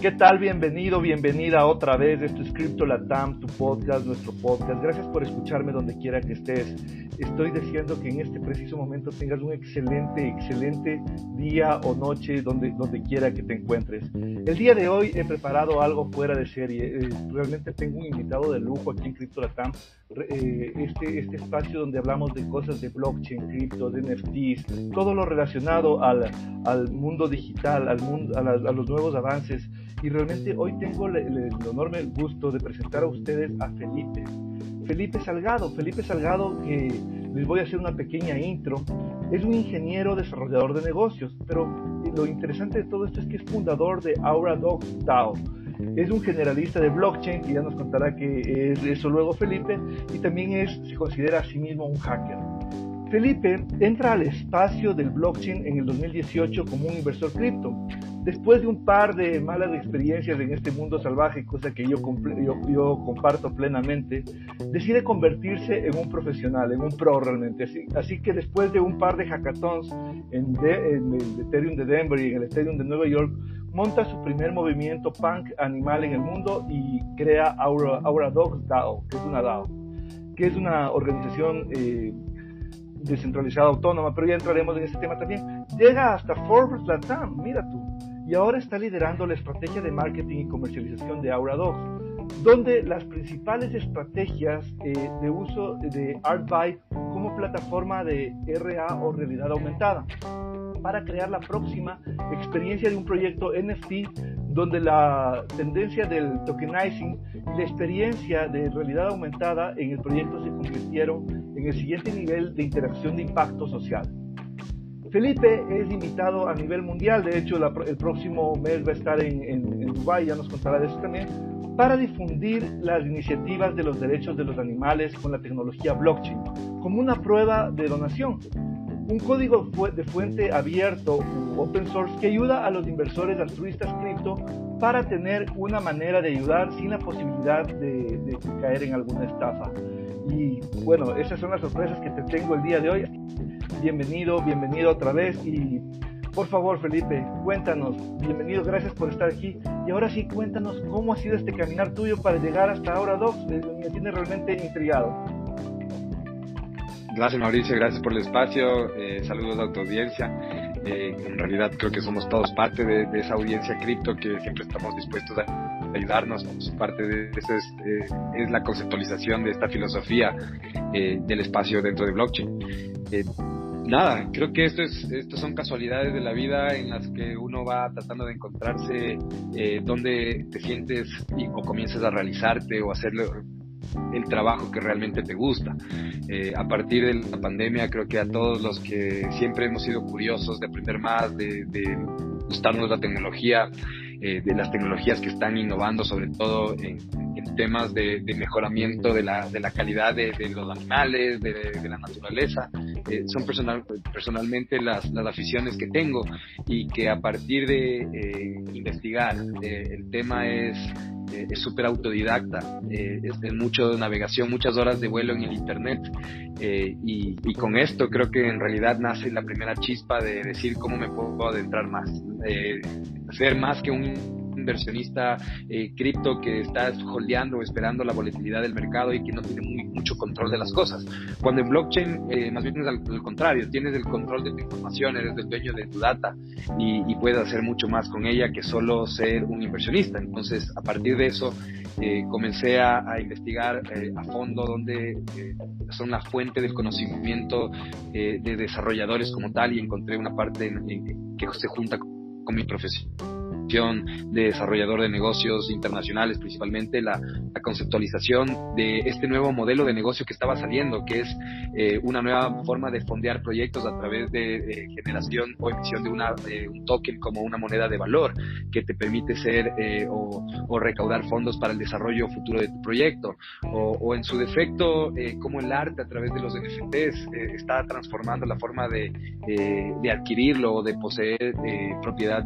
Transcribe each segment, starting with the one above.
¿Qué tal? Bienvenido, bienvenida otra vez. Esto es Crypto Latam, tu podcast, nuestro podcast. Gracias por escucharme donde quiera que estés. Estoy deseando que en este preciso momento tengas un excelente, excelente día o noche donde, donde quiera que te encuentres. El día de hoy he preparado algo fuera de serie. Eh, realmente tengo un invitado de lujo aquí en Crypto Latam. Eh, este, este espacio donde hablamos de cosas de blockchain, cripto, de NFTs, todo lo relacionado al, al mundo digital, al mundo, a, a los nuevos avances y realmente hoy tengo el, enorme gusto de presentar a ustedes a Felipe. Felipe Salgado, Felipe Salgado que les voy a hacer una pequeña intro, es un ingeniero desarrollador de negocios, pero lo interesante de todo esto es que es fundador de Aura Dogs DAO. Es un generalista de blockchain, que ya nos contará que es eso luego Felipe, y también es, se considera a sí mismo un hacker. Felipe entra al espacio del blockchain en el 2018 como un inversor cripto después de un par de malas experiencias en este mundo salvaje, cosa que yo, yo, comparto plenamente, decide convertirse en un profesional, en un pro realmente. Así, que después de un par de hackathons en, el Ethereum de Denver y en el Ethereum de Nueva York, monta su primer movimiento punk animal en el mundo y crea Aura, Dogs DAO, que es una DAO, que es una organización eh, descentralizada autónoma, pero ya entraremos en ese tema también. Llega hasta Forbes Latam, mira tú y ahora está liderando la estrategia de marketing y comercialización de AuraDogs, donde las principales estrategias eh, de uso de ArtByte como plataforma de RA o realidad aumentada para crear la próxima experiencia de un proyecto NFT donde la tendencia del tokenizing y la experiencia de realidad aumentada en el proyecto se convirtieron en el siguiente nivel de interacción de impacto social. Felipe es invitado a nivel mundial, de hecho el próximo mes va a estar en, en, en Dubái, ya nos contará de eso también, para difundir las iniciativas de los derechos de los animales con la tecnología blockchain, como una prueba de donación. Un código de fuente abierto open source que ayuda a los inversores altruistas cripto para tener una manera de ayudar sin la posibilidad de, de caer en alguna estafa. Y bueno, esas son las sorpresas que te tengo el día de hoy bienvenido, bienvenido otra vez y por favor Felipe, cuéntanos, bienvenido, gracias por estar aquí y ahora sí cuéntanos cómo ha sido este caminar tuyo para llegar hasta ahora Docs, me tiene realmente intrigado. Gracias Mauricio, gracias por el espacio, eh, saludos a tu audiencia. Eh, en realidad creo que somos todos parte de, esa audiencia cripto que siempre estamos dispuestos a ayudarnos. Parte de eso es, eh, es la conceptualización de esta filosofía del espacio dentro de blockchain nada, creo que esto es, estos son casualidades de la vida en las que uno va tratando de encontrarse eh, donde te sientes y, o comienzas a realizarte o hacer el trabajo que realmente te gusta. Eh, a partir de la pandemia, creo que a todos los que siempre hemos sido curiosos de aprender más, de, de gustarnos la tecnología, eh, de las tecnologías que están innovando, sobre todo en, temas de, mejoramiento de la, de la calidad de, los animales, de, la naturaleza. Eh, son personal, personalmente las, las, aficiones que tengo y que a partir de eh, investigar, el tema es es súper autodidacta, es, mucho de navegación, muchas horas de vuelo en el Internet. y, y, con esto creo que en realidad nace la primera chispa de decir cómo me puedo adentrar más ser más que un inversionista eh, cripto que está holdeando, esperando la volatilidad del mercado y que no tiene mucho control de las cosas. Cuando en blockchain, eh, más bien es al, contrario, tienes el control de tu información, eres el dueño de tu data y, puedes hacer mucho más con ella que solo ser un inversionista. Entonces, a partir de eso, eh, comencé a, investigar a fondo dónde son la fuente del conocimiento de desarrolladores como tal y encontré una parte que se junta con mi profesión de desarrollador de negocios internacionales, principalmente la, conceptualización de este nuevo modelo de negocio que estaba saliendo, que es eh, una nueva forma de fondear proyectos a través de, generación o emisión de una, un token como una moneda de valor que te permite ser eh, o, recaudar fondos para el desarrollo futuro de tu proyecto, o, en su defecto, eh, como el arte a través de los NFTs está transformando la forma de, de adquirirlo o de poseer propiedad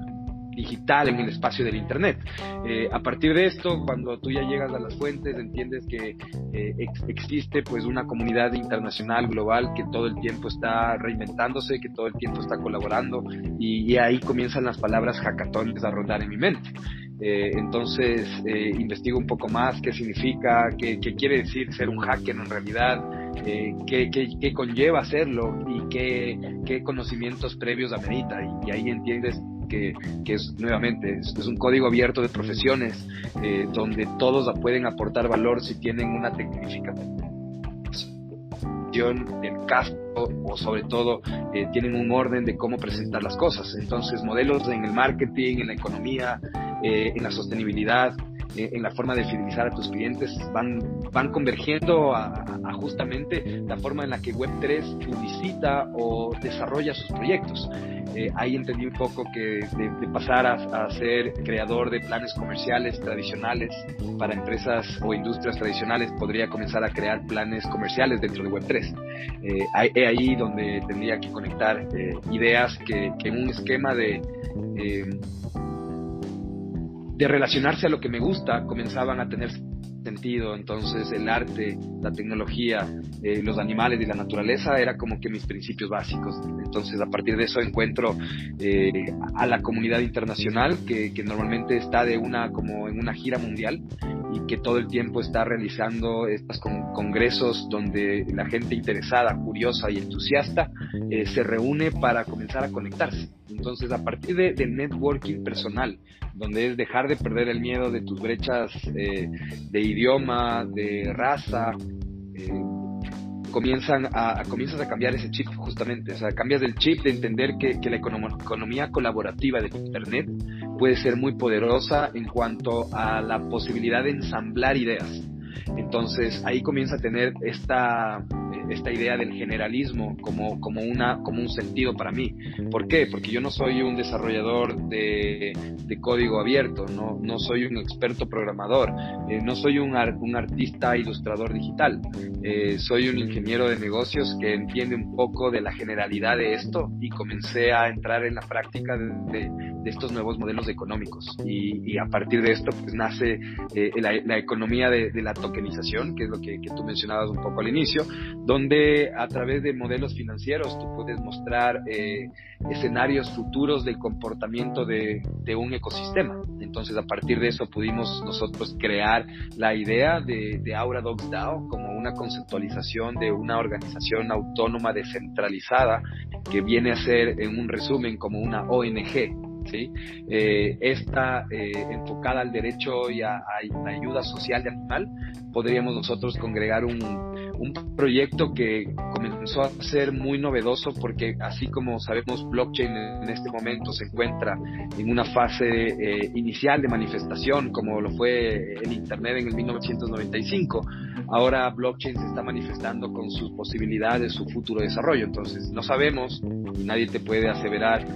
digital en el espacio del Internet. Eh, a partir de esto, cuando tú ya llegas a las fuentes, entiendes que eh, existe pues una comunidad internacional, global, que todo el tiempo está reinventándose, que todo el tiempo está colaborando y, ahí comienzan las palabras hackatones a rondar en mi mente. Eh, entonces investigo un poco más qué significa, qué, quiere decir ser un hacker en realidad, qué, qué, conlleva hacerlo y qué, qué conocimientos previos amerita. Y, y ahí entiendes que, es nuevamente es, un código abierto de profesiones eh, donde todos pueden aportar valor si tienen una tecnificación del caso o sobre todo eh, tienen un orden de cómo presentar las cosas. Entonces, modelos en el marketing, en la economía, eh, en la sostenibilidad, en la forma de fidelizar a tus clientes van, van convergiendo a, justamente la forma en la que Web3 publicita o desarrolla sus proyectos. Eh, ahí entendí un poco que de, pasar a, ser creador de planes comerciales tradicionales para empresas o industrias tradicionales, podría comenzar a crear planes comerciales dentro de Web3. Eh, es ahí donde tendría que conectar eh, ideas que, que, en un esquema de de relacionarse a lo que me gusta comenzaban a tener sentido. Entonces el arte, la tecnología, eh, los animales y la naturaleza era como que mis principios básicos. Entonces a partir de eso encuentro eh, a la comunidad internacional que, que, normalmente está de una como en una gira mundial y que todo el tiempo está realizando estos congresos donde la gente interesada, curiosa y entusiasta eh, se reúne para comenzar a conectarse. Entonces, a partir de, networking personal, donde es dejar de perder el miedo de tus brechas eh, de idioma, de raza, eh, comienzan comienzas a cambiar ese chip justamente, o sea, cambias el chip de entender que la economía colaborativa de Internet puede ser muy poderosa en cuanto a la posibilidad de ensamblar ideas. Entonces ahí comienza a tener esta esta idea del generalismo como, como, una, como un sentido para mí. ¿Por qué? Porque yo no soy un desarrollador de, de código abierto, no, no soy un experto programador, eh, no soy un, un artista ilustrador digital, eh, soy un ingeniero de negocios que entiende un poco de la generalidad de esto y comencé a entrar en la práctica de, de, estos nuevos modelos económicos. Y, y, a partir de esto pues nace eh, la, la, economía de, de, la tokenización, que es lo que, que tú mencionabas un poco al inicio, donde a través de modelos financieros tú puedes mostrar eh, escenarios futuros del comportamiento de, un ecosistema. Entonces, a partir de eso pudimos nosotros crear la idea de, de Aura Dogs DAO como una conceptualización de una organización autónoma descentralizada que viene a ser, en un resumen, como una ONG, ¿sí? Eh, esta eh, enfocada al derecho y a, la ayuda social de animal, podríamos nosotros congregar un, un proyecto que comenzó a ser muy novedoso porque así como sabemos blockchain en este momento se encuentra en una fase eh, inicial de manifestación como lo fue el Internet en el 1995, ahora blockchain se está manifestando con sus posibilidades, su futuro desarrollo. Entonces no sabemos y nadie te puede aseverar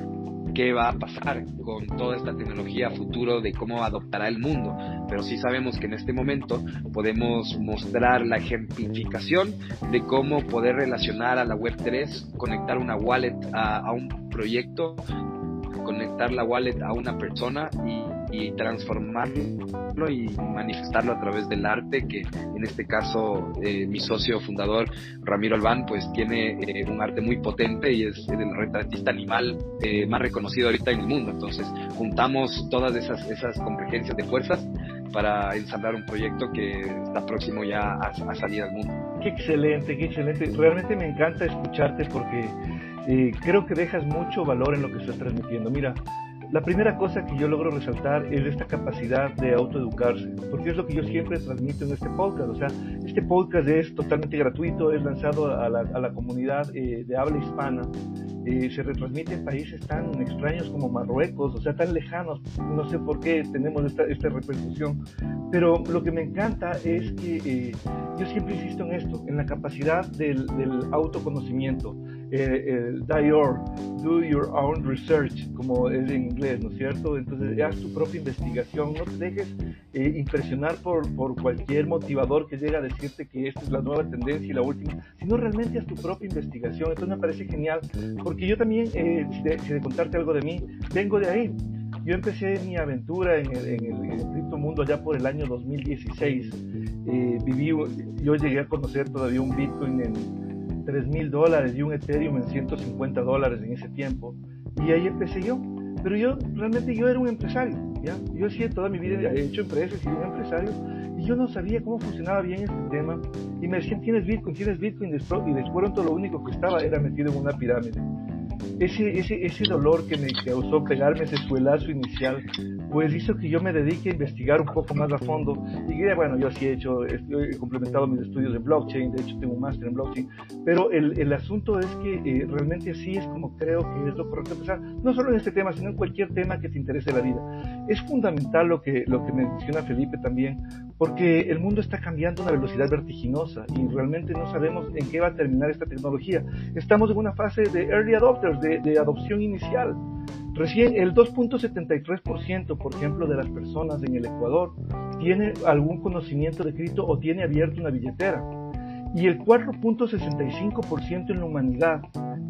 qué va a pasar con toda esta tecnología futuro de cómo adoptará el mundo, pero sí sabemos que en este momento podemos mostrar la ejemplificación de cómo poder relacionar a la Web3, conectar una wallet a, a un proyecto conectar la wallet a una persona y, transformarlo y manifestarlo a través del arte, que en este caso eh, mi socio fundador Ramiro Albán pues tiene eh, un arte muy potente y es el retratista animal eh, más reconocido ahorita en el mundo. Entonces juntamos todas esas, esas convergencias de fuerzas para ensamblar un proyecto que está próximo ya a, a salir al mundo. Qué excelente, qué excelente. Realmente me encanta escucharte porque creo que dejas mucho valor en lo que estás transmitiendo. Mira, la primera cosa que yo logro resaltar es esta capacidad de autoeducarse, porque es lo que yo siempre transmito en este podcast. O sea, este podcast es totalmente gratuito, es lanzado a la, a la comunidad eh, de habla hispana, eh, se retransmite en países tan extraños como Marruecos, o sea, tan lejanos. No sé por qué tenemos esta, esta repercusión, pero lo que me encanta es que eh, yo siempre insisto en esto, en la capacidad del, del autoconocimiento. El do your own research, como es en inglés, ¿no es cierto? Entonces, haz tu propia investigación, no te dejes eh, impresionar por, por cualquier motivador que llegue a decirte que esta es la nueva tendencia y la última, sino realmente haz tu propia investigación. Entonces, me parece genial, porque yo también, eh, si, de, si de contarte algo de mí, vengo de ahí Yo empecé mi aventura en el, en el, criptomundo allá por el año 2016. Eh, viví, yo llegué a conocer todavía un Bitcoin en 3 mil dólares y un Ethereum en 150 dólares en ese tiempo. Y ahí empecé yo. Pero yo realmente yo era un empresario. ¿ya? Yo hacía toda mi vida, he hecho empresas, y un empresario. Y yo no sabía cómo funcionaba bien este tema. Y me decían, tienes Bitcoin, tienes Bitcoin. Y después, todo lo único que estaba era metido en una pirámide ese, ese, ese dolor que me causó pegarme ese suelazo inicial, pues hizo que yo me dedique a investigar un poco más a fondo. Y bueno, yo sí he hecho, he complementado mis estudios de blockchain, de hecho tengo un máster en blockchain, pero el, el asunto es que eh, realmente así es como creo que es lo correcto empezar, no solo en este tema, sino en cualquier tema que te interese la vida. Es fundamental lo que, lo que menciona Felipe también, porque el mundo está cambiando a una velocidad vertiginosa y realmente no sabemos en qué va a terminar esta tecnología. Estamos en una fase de early adopters, de, de adopción inicial. Recién el 2.73%, por ejemplo, de las personas en el Ecuador tiene algún conocimiento de cripto o tiene abierto una billetera. Y el 4.65% en la humanidad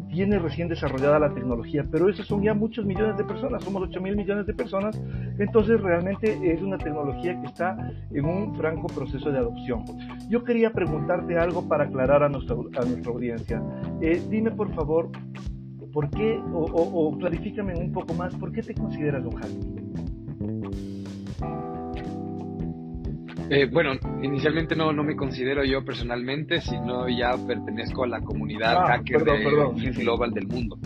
tiene recién desarrollada la tecnología, pero esos son ya muchos millones de personas, somos 8 mil millones de personas, entonces realmente es una tecnología que está en un franco proceso de adopción. Yo quería preguntarte algo para aclarar a nuestra, a nuestra audiencia. Eh, dime por favor, ¿por qué, o, o, clarifícame un poco más, ¿por qué te consideras un hacker? Eh, bueno, inicialmente no, no me considero yo personalmente, sino ya pertenezco a la comunidad ah, hacker global del mundo.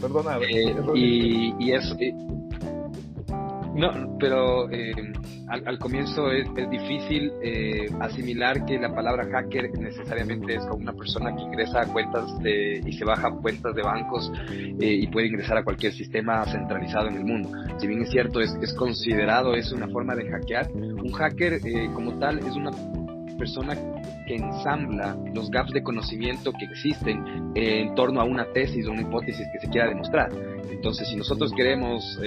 perdona. Eh, y, y eso, eh, no, pero eh, al, comienzo es, difícil eh, asimilar que la palabra hacker necesariamente es como una persona que ingresa a cuentas y se baja cuentas de bancos eh, y puede ingresar a cualquier sistema centralizado en el mundo. Si bien es cierto, es, considerado, es una forma de hackear. Un hacker como tal es una persona que ensambla los gaps de conocimiento que existen en torno a una tesis o una hipótesis que se quiera demostrar. Entonces, si nosotros queremos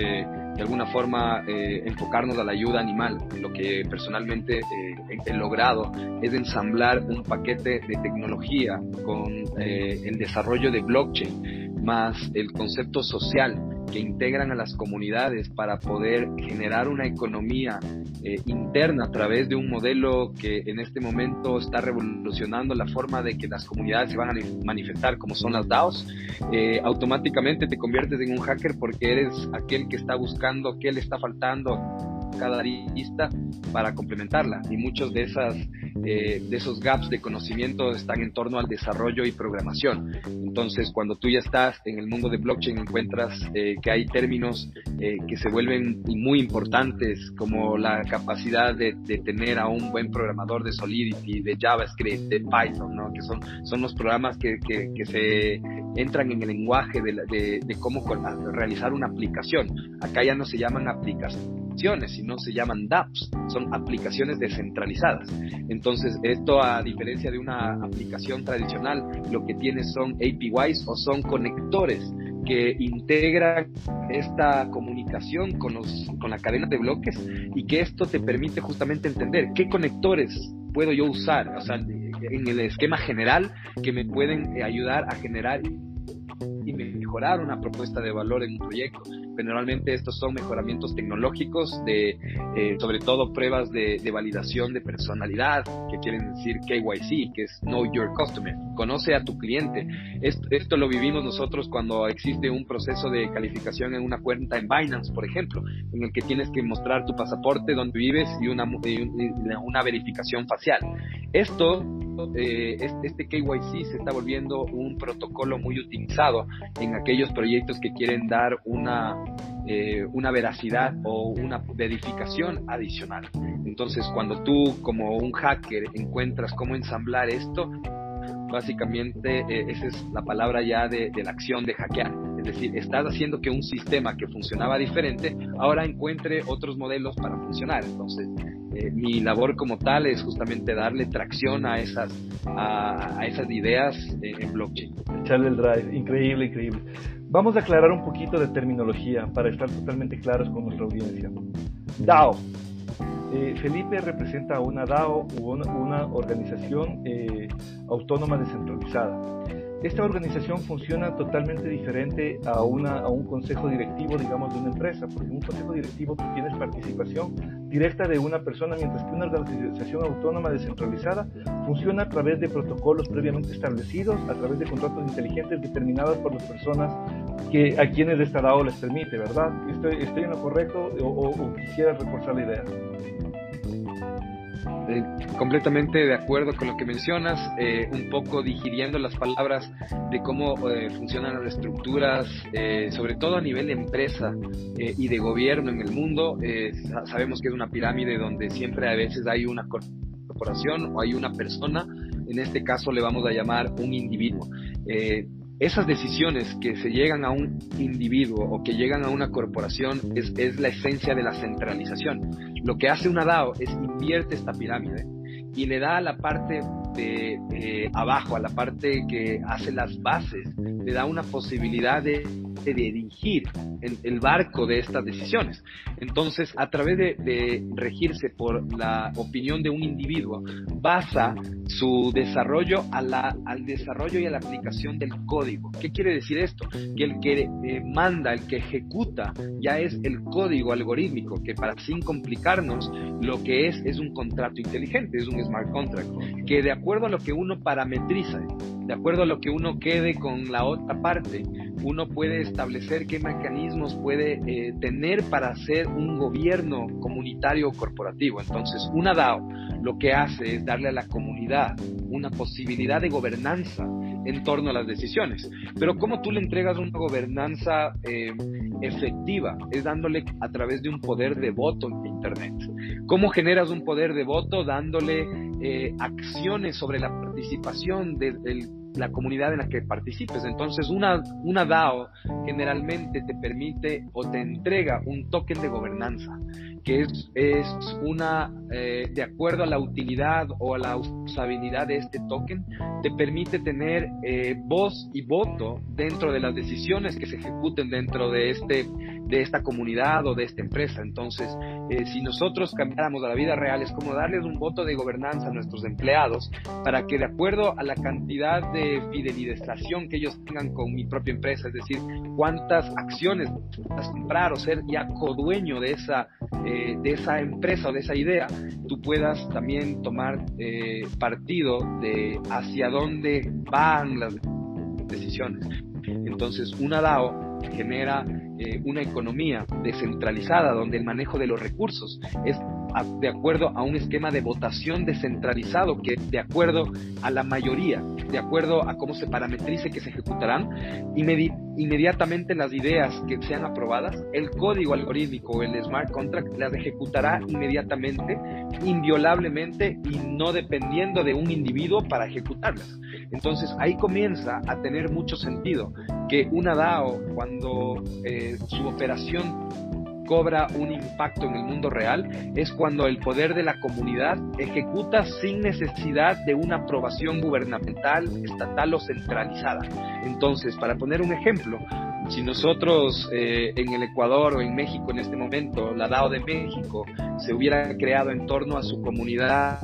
de alguna forma eh, enfocarnos a la ayuda animal, lo que personalmente eh, he logrado es ensamblar un paquete de tecnología con el desarrollo de blockchain más el concepto social que integran a las comunidades para poder generar una economía eh, interna a través de un modelo que en este momento está revolucionando la forma de que las comunidades se van a manifestar, como son las DAOs, eh, automáticamente te conviertes en un hacker porque eres aquel que está buscando qué le está faltando cada arista para complementarla. Y muchos de, esas, eh, de esos gaps de conocimiento están en torno al desarrollo y programación. Entonces, cuando tú ya estás en el mundo de blockchain, encuentras eh, que hay términos eh, que se vuelven muy importantes, como la capacidad de, tener a un buen programador de Solidity, de JavaScript, de Python, ¿no? que son, son los programas que, que, que se entran en el lenguaje de, de, de cómo realizar una aplicación. Acá ya no se llaman aplicaciones sino se llaman dApps, son aplicaciones descentralizadas. Entonces, esto a diferencia de una aplicación tradicional, lo que tiene son APIs o son conectores que integran esta comunicación con, los, con la cadena de bloques y que esto te permite justamente entender qué conectores puedo yo usar, o sea, en el esquema general que me pueden ayudar a generar y mejorar una propuesta de valor en un proyecto. Generalmente estos son mejoramientos tecnológicos de, eh, sobre todo pruebas de, validación de personalidad, que quieren decir KYC, que es Know Your Customer. Conoce a tu cliente. Esto, esto lo vivimos nosotros cuando existe un proceso de calificación en una cuenta en Binance, por ejemplo, en el que tienes que mostrar tu pasaporte, donde vives y una, una verificación facial. Esto eh, este KYC se está volviendo un protocolo muy utilizado en aquellos proyectos que quieren dar una, eh, una veracidad o una verificación adicional. Entonces, cuando tú como un hacker encuentras cómo ensamblar esto, básicamente eh, esa es la palabra ya de, de, la acción de hackear. Es decir, estás haciendo que un sistema que funcionaba diferente ahora encuentre otros modelos para funcionar. Entonces, eh, mi labor como tal es justamente darle tracción a esas, a, esas ideas en blockchain. Echarle el drive, increíble, increíble. Vamos a aclarar un poquito de terminología para estar totalmente claros con nuestra audiencia. DAO. Eh, Felipe representa una DAO una, una organización eh, autónoma descentralizada. Esta organización funciona totalmente diferente a, una, a un consejo directivo, digamos, de una empresa, porque en un consejo directivo tú tienes participación directa de una persona, mientras que una organización autónoma descentralizada funciona a través de protocolos previamente establecidos, a través de contratos inteligentes determinados por las personas que, a quienes esta DAO les permite, ¿verdad? ¿Estoy, estoy en lo correcto o, o reforzar la idea? Eh, completamente de acuerdo con lo que mencionas, eh, un poco digiriendo las palabras de cómo eh, funcionan las estructuras, sobre todo a nivel de empresa y de gobierno en el mundo. sabemos que es una pirámide donde siempre a veces hay una corporación o hay una persona, en este caso le vamos a llamar un individuo esas decisiones que se llegan a un individuo o que llegan a una corporación es, la esencia de la centralización. Lo que hace una DAO es invierte esta pirámide y le da a la parte de eh, abajo, a la parte que hace las bases, le da una posibilidad de de dirigir el, barco de estas decisiones. Entonces, a través de, regirse por la opinión de un individuo, basa su desarrollo al desarrollo y a la aplicación del código. ¿Qué quiere decir esto? Que el que manda, el que ejecuta, ya es el código algorítmico, que para sin complicarnos, lo que es es un contrato inteligente, es un smart contract, que de acuerdo a lo que uno parametriza, de acuerdo a lo que uno quede con la otra parte, uno puede establecer qué mecanismos puede eh, tener para hacer un gobierno comunitario o corporativo. Entonces, una DAO lo que hace es darle a la comunidad una posibilidad de gobernanza en torno a las decisiones. Pero ¿cómo tú le entregas una gobernanza eh, efectiva? Es dándole a través de un poder de voto en Internet. ¿Cómo generas un poder de voto? Dándole eh, acciones sobre la participación del la comunidad en la que participes. Entonces, una, una DAO generalmente te permite o te entrega un token de gobernanza, que es, es una, eh, de acuerdo a la utilidad o a la usabilidad de este token, te permite tener eh, voz y voto dentro de las decisiones que se ejecuten dentro de este de esta comunidad o de esta empresa. Entonces, eh, si nosotros cambiáramos a la vida real, es como darles un voto de gobernanza a nuestros empleados para que de acuerdo a la cantidad de fidelización que ellos tengan con mi propia empresa, es decir, cuántas acciones vas comprar o ser ya codueño de esa, eh, de esa empresa o de esa idea, tú puedas también tomar eh, partido de hacia dónde van las decisiones. Entonces, una DAO genera eh, una economía descentralizada donde el manejo de los recursos es de acuerdo a un esquema de votación descentralizado que de acuerdo a la mayoría, de acuerdo a cómo se parametrice que se ejecutarán, inmediatamente las ideas que sean aprobadas, el código algorítmico, el smart contract, las ejecutará inmediatamente, inviolablemente y no dependiendo de un individuo para ejecutarlas. Entonces ahí comienza a tener mucho sentido que una DAO, cuando eh, su operación cobra un impacto en el mundo real, es cuando el poder de la comunidad ejecuta sin necesidad de una aprobación gubernamental, estatal o centralizada. Entonces, para poner un ejemplo, si nosotros eh, en el Ecuador o en México en este momento, la DAO de México, se hubiera creado en torno a su comunidad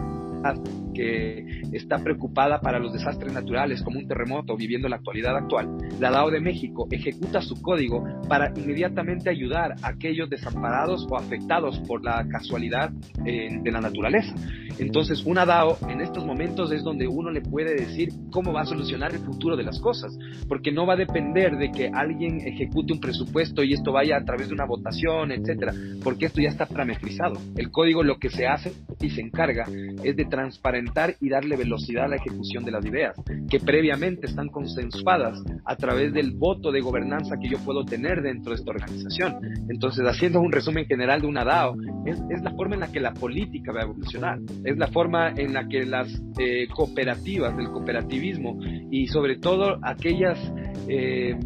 que está preocupada para los desastres naturales como un terremoto viviendo la actualidad actual, la DAO de México ejecuta su código para inmediatamente ayudar a aquellos desamparados o afectados por la casualidad eh, de la naturaleza. Entonces, una DAO en estos momentos es donde uno le puede decir cómo va a solucionar el futuro de las cosas, porque no va a depender de que alguien ejecute un presupuesto y esto vaya a través de una votación, etcétera, porque esto ya está parametrizado. El código lo que se hace y se encarga es de transparentar y darle velocidad a la ejecución de las ideas, que previamente están consensuadas a través del voto de gobernanza que yo puedo tener dentro de esta organización. Entonces, haciendo un resumen general de una DAO, es, es la forma en la que la política va a evolucionar es la forma en la que las eh, cooperativas, del cooperativismo y sobre todo aquellas eh,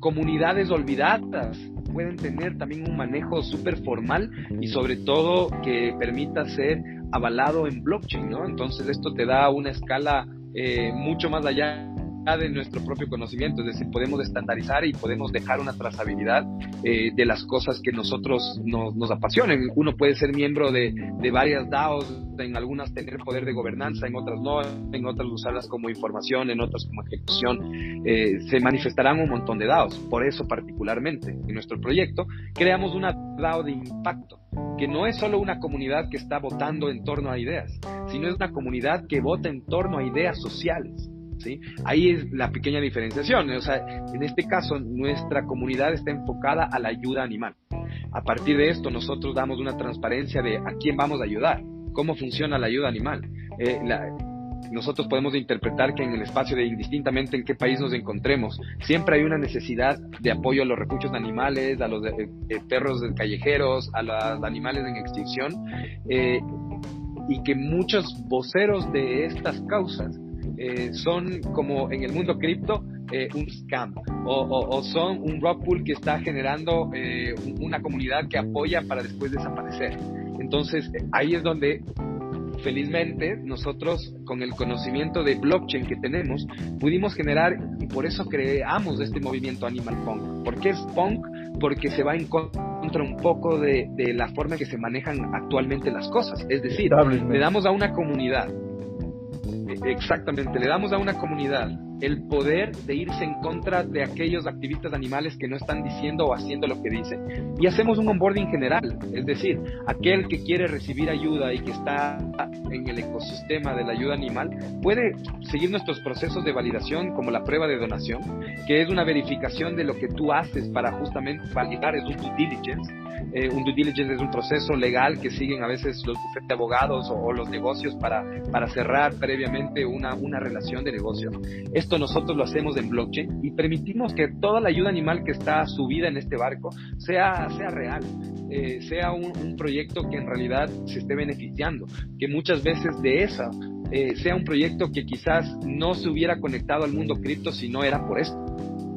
comunidades olvidadas pueden tener también un manejo súper formal y sobre todo que permita ser avalado en blockchain, ¿no? Entonces esto te da una escala eh, mucho más allá de nuestro propio conocimiento, es decir, podemos estandarizar y podemos dejar una trazabilidad eh, de las cosas que nosotros nos, nos apasionen. Uno puede ser miembro de, de, varias DAOs, en algunas tener poder de gobernanza, en otras no, en otras usarlas como información, en otras como ejecución. Eh, se manifestarán un montón de DAOs. Por eso, particularmente, en nuestro proyecto, creamos una DAO de impacto que no es solo una comunidad que está votando en torno a ideas, sino es una comunidad que vota en torno a ideas sociales. Ahí es la pequeña diferenciación. O sea, en este caso, nuestra comunidad está enfocada a la ayuda animal. A partir de esto, nosotros damos una transparencia de a quién vamos a ayudar, cómo funciona la ayuda animal. Eh, nosotros podemos interpretar que en el espacio de indistintamente en qué país nos encontremos, siempre hay una necesidad de apoyo a los refugios de animales, a los eh, eh, perros callejeros, a los animales en extinción, y que muchos voceros de estas causas eh, son como en el mundo cripto eh, un scam o, son un rock pool que está generando eh, una comunidad que apoya para después desaparecer. Entonces ahí es donde felizmente nosotros con el conocimiento de blockchain que tenemos pudimos generar y por eso creamos este movimiento Animal Punk. ¿Por qué es punk? Porque se va en contra un poco de, de la forma en que se manejan actualmente las cosas. Es decir, le damos a una comunidad Exactamente, le damos a una comunidad el poder de irse en contra de aquellos activistas animales que no están diciendo o haciendo lo que dicen. Y hacemos un onboarding general, es decir, aquel que quiere recibir ayuda y que está en el ecosistema de la ayuda animal puede seguir nuestros procesos de validación como la prueba de donación, que es una verificación de lo que tú haces para justamente validar, es un due diligence. Eh, un due diligence es un proceso legal que siguen a veces los bufetes de abogados o, los negocios para, para cerrar previamente una, una relación de negocio. Esto nosotros lo hacemos en blockchain y permitimos que toda la ayuda animal que está subida en este barco sea, sea real, eh, sea un, proyecto que en realidad se esté beneficiando, que muchas veces de esa eh, sea un proyecto que quizás no se hubiera conectado al mundo cripto si no era por esto.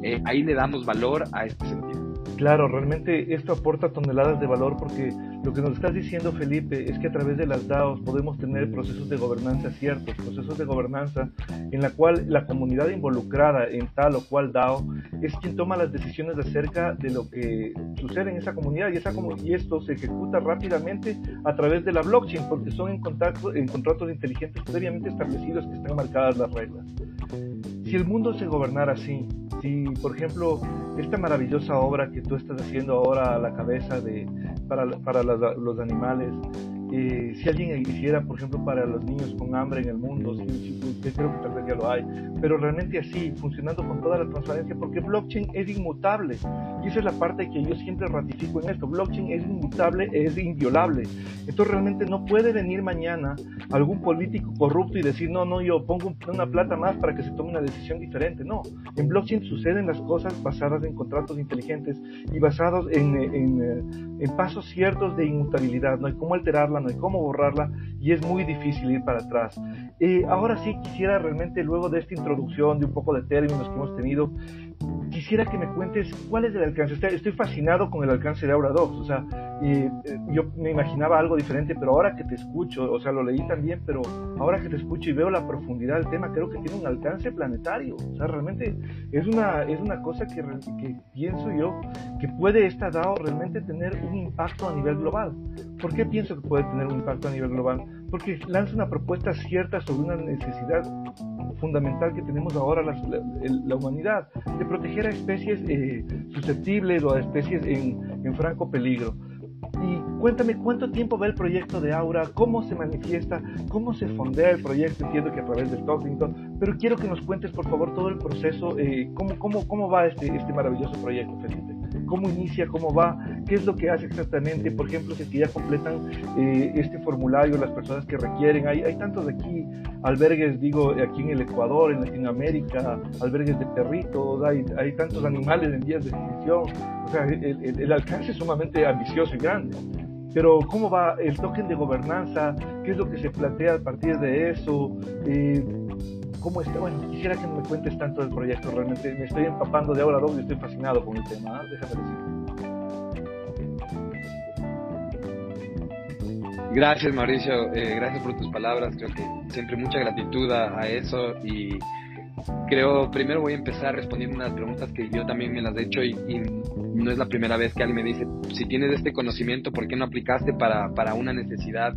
Eh, ahí le damos valor a este sentido. Claro, realmente esto aporta toneladas de valor porque lo que nos estás diciendo, Felipe, es que a través de las DAOs podemos tener procesos de gobernanza ciertos, procesos de gobernanza en la cual la comunidad involucrada en tal o cual DAO es quien toma las decisiones acerca de lo que sucede en esa comunidad y, esa, y esto se ejecuta rápidamente a través de la blockchain porque son en, contacto, en contratos inteligentes previamente establecidos que están marcadas las reglas. Si el mundo se gobernara así, si por ejemplo esta maravillosa obra que tú estás haciendo ahora a la cabeza de, para, para los animales, eh, si alguien hiciera, por ejemplo, para los niños con hambre en el mundo, si, creo que tal vez ya lo hay, pero realmente así, funcionando con toda la transparencia, porque blockchain es inmutable. Y esa es la parte que yo siempre ratifico en esto. Blockchain es inmutable, es inviolable. Entonces realmente no puede venir mañana algún político corrupto y decir, no, no, yo pongo una plata más para que se tome una decisión diferente. No, en blockchain suceden las cosas basadas en contratos inteligentes y basados en, en, eh, en pasos ciertos de inmutabilidad. No hay cómo alterarla no hay cómo borrarla y es muy difícil ir para atrás. Eh, ahora sí quisiera realmente, luego de esta introducción, de un poco de términos que hemos tenido, quisiera que me cuentes cuál es el alcance. Estoy fascinado con el alcance de Aura Dogs. O sea, eh, yo me imaginaba algo diferente, pero ahora que te escucho, o sea, lo leí también, pero ahora que te escucho y veo la profundidad del tema, creo que tiene un alcance planetario. O sea, realmente es una, es una cosa que, que pienso yo que puede esta DAO realmente tener un impacto a nivel global. ¿Por qué pienso que puede tener un impacto a nivel global? Porque lanza una propuesta cierta sobre una necesidad fundamental que tenemos ahora la, la, humanidad, de proteger a especies eh, susceptibles o a especies en, en franco peligro. Y cuéntame cuánto tiempo va el proyecto de Aura, cómo se manifiesta, cómo se fondea el proyecto, entiendo que a través del Talkington, pero quiero que nos cuentes por favor todo el proceso, eh, cómo, cómo, cómo va este, este maravilloso proyecto, Felipe cómo inicia, cómo va, qué es lo que hace exactamente. Por ejemplo, si ya completan eh, este formulario las personas que requieren. Hay, hay tantos aquí albergues, digo, aquí en el Ecuador, en Latinoamérica, albergues de perritos, hay, tantos animales en días de extinción. O sea, el, el, alcance es sumamente ambicioso y grande pero cómo va el token de gobernanza, qué es lo que se plantea a partir de eso, eh, cómo está. Bueno, quisiera que me cuentes tanto del proyecto, realmente me estoy empapando de ahora dos y estoy fascinado con el tema, ¿eh? déjame decir. Gracias Mauricio, eh, gracias por tus palabras, creo que siempre mucha gratitud a, eso y, creo, primero voy a empezar respondiendo unas preguntas que yo también me las he hecho y, no es la primera vez que alguien me dice, si tienes este conocimiento, ¿por qué no aplicaste para, para una necesidad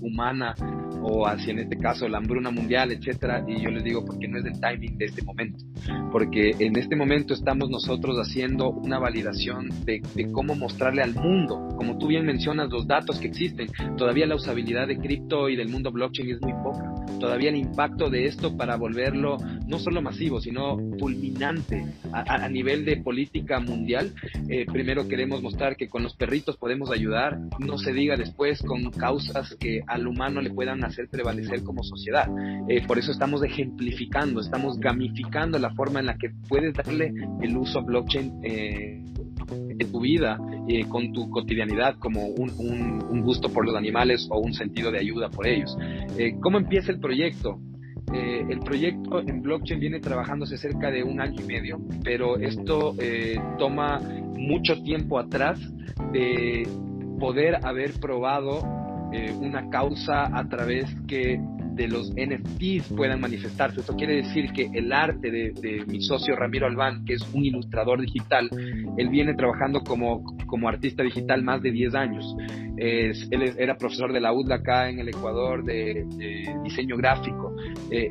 humana o hacia en este caso la hambruna mundial, etcétera? Y yo les digo, porque no es el timing de este momento, porque en este momento estamos nosotros haciendo una validación de cómo mostrarle al mundo, como tú bien mencionas, los datos que existen, todavía la usabilidad de cripto y del mundo blockchain es muy poca todavía el impacto de esto para volverlo no solo masivo, sino fulminante a, nivel de política mundial. Eh, primero queremos mostrar que con los perritos podemos ayudar, no se diga después con causas que al humano le puedan hacer prevalecer como sociedad. Eh, por eso estamos ejemplificando, estamos gamificando la forma en la que puedes darle el uso a blockchain. Eh, en tu vida, eh, con tu cotidianidad, como un, un, gusto por los animales o un sentido de ayuda por ellos. Eh, ¿Cómo empieza el proyecto? Eh, el proyecto en blockchain viene trabajándose cerca de un año y medio, pero esto toma mucho tiempo atrás de poder haber probado una causa a través que de los NFTs puedan manifestarse. Esto quiere decir que el arte de, mi socio Ramiro Albán, que es un ilustrador digital, él viene trabajando como, como artista digital más de 10 años. Es, él era profesor de la UDLA acá en el Ecuador de, diseño gráfico. Eh,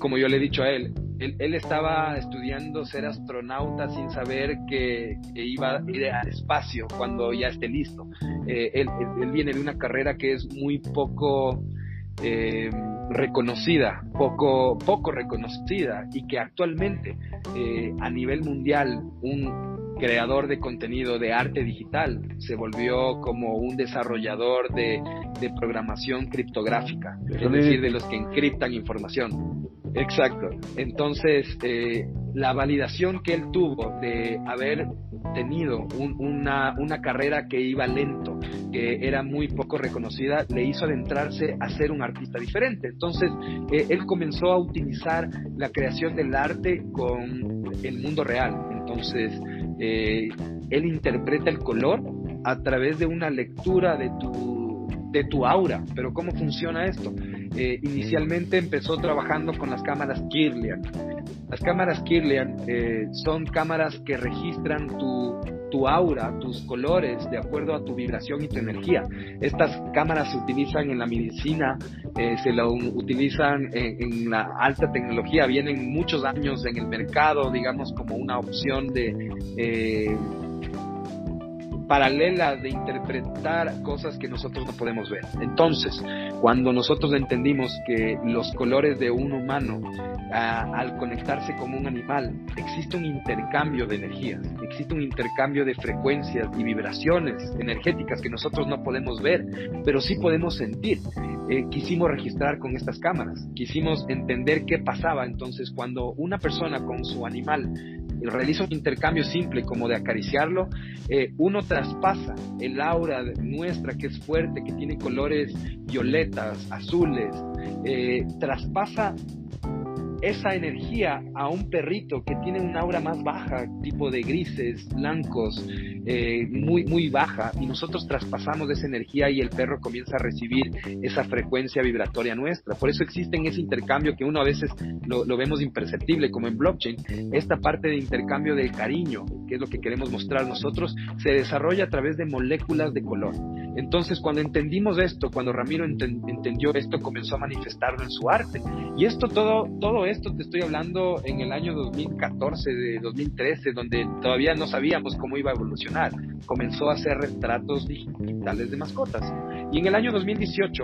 como yo le he dicho a él, él, estaba estudiando ser astronauta sin saber que, iba a ir al espacio cuando ya esté listo. Eh, él, él, viene de una carrera que es muy poco eh, reconocida, poco, poco reconocida y que actualmente eh, a nivel mundial un creador de contenido de arte digital se volvió como un desarrollador de, programación criptográfica, es decir, de los que encriptan información. Exacto. Entonces, eh, la validación que él tuvo de haber tenido una, una carrera que iba lento, que era muy poco reconocida, le hizo adentrarse a ser un artista diferente. Entonces, eh, él comenzó a utilizar la creación del arte con el mundo real. Entonces, eh, él interpreta el color a través de una lectura de tu, de tu aura. Pero ¿cómo funciona esto? Eh, inicialmente empezó trabajando con las cámaras Kirlian. Las cámaras Kirlian son cámaras que registran tu tu aura, tus colores, de acuerdo a tu vibración y tu energía. Estas cámaras se utilizan en la medicina, eh, se lo utilizan en, la alta tecnología, vienen muchos años en el mercado, digamos, como una opción de... Eh, paralela de interpretar cosas que nosotros no podemos ver. Entonces, cuando nosotros entendimos que los colores de un humano al conectarse con un animal, existe un intercambio de energías, existe un intercambio de frecuencias y vibraciones energéticas que nosotros no podemos ver, pero sí podemos sentir. Eh, quisimos registrar con estas cámaras, quisimos entender qué pasaba entonces cuando una persona con su animal realiza un intercambio simple como de acariciarlo, eh, uno traspasa el aura nuestra que es fuerte, que tiene colores violetas, azules, eh, traspasa esa energía a un perrito que tiene una aura más baja, tipo de grises, blancos, eh, muy, muy baja, y nosotros traspasamos esa energía y el perro comienza a recibir esa frecuencia vibratoria nuestra. Por eso existe en ese intercambio que uno a veces lo, lo vemos imperceptible, como en blockchain, esta parte de intercambio de cariño, que es lo que queremos mostrar nosotros, se desarrolla a través de moléculas de color. Entonces, cuando entendimos esto, cuando Ramiro entendió esto, comenzó a manifestarlo en su arte. Y esto todo, todo esto te estoy hablando en el año 2014, de 2013, donde todavía no sabíamos cómo iba a evolucionar. Comenzó a hacer retratos digitales de mascotas. Y en el año 2018,